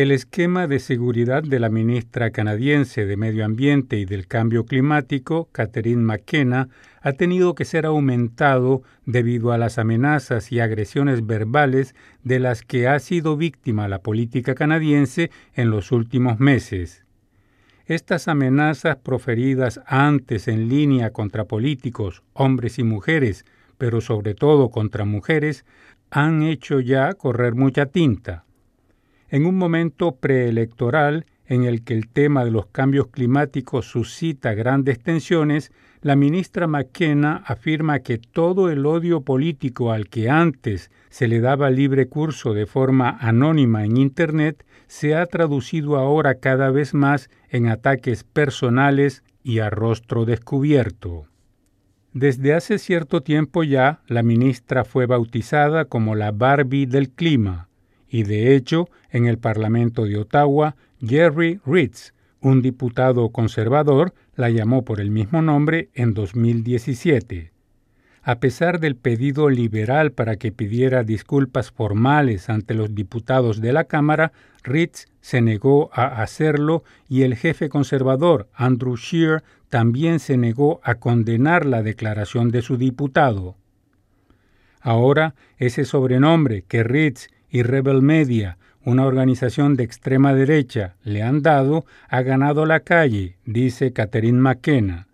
El esquema de seguridad de la ministra canadiense de Medio Ambiente y del Cambio Climático, Catherine McKenna, ha tenido que ser aumentado debido a las amenazas y agresiones verbales de las que ha sido víctima la política canadiense en los últimos meses. Estas amenazas proferidas antes en línea contra políticos, hombres y mujeres, pero sobre todo contra mujeres, han hecho ya correr mucha tinta en un momento preelectoral en el que el tema de los cambios climáticos suscita grandes tensiones, la ministra McKenna afirma que todo el odio político al que antes se le daba libre curso de forma anónima en Internet se ha traducido ahora cada vez más en ataques personales y a rostro descubierto. Desde hace cierto tiempo ya, la ministra fue bautizada como la Barbie del clima, y de hecho en el Parlamento de Ottawa, Jerry Ritz, un diputado conservador, la llamó por el mismo nombre en 2017. A pesar del pedido liberal para que pidiera disculpas formales ante los diputados de la Cámara, Ritz se negó a hacerlo y el jefe conservador, Andrew Scheer, también se negó a condenar la declaración de su diputado. Ahora, ese sobrenombre que Ritz y Rebel Media, una organización de extrema derecha, le han dado, ha ganado la calle, dice Catherine McKenna.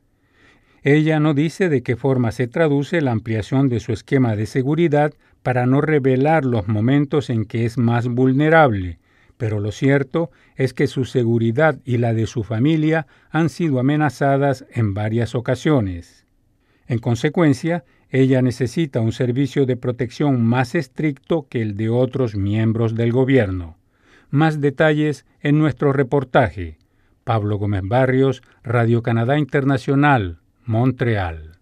Ella no dice de qué forma se traduce la ampliación de su esquema de seguridad para no revelar los momentos en que es más vulnerable, pero lo cierto es que su seguridad y la de su familia han sido amenazadas en varias ocasiones. En consecuencia, ella necesita un servicio de protección más estricto que el de otros miembros del gobierno. Más detalles en nuestro reportaje. Pablo Gómez Barrios, Radio Canadá Internacional, Montreal.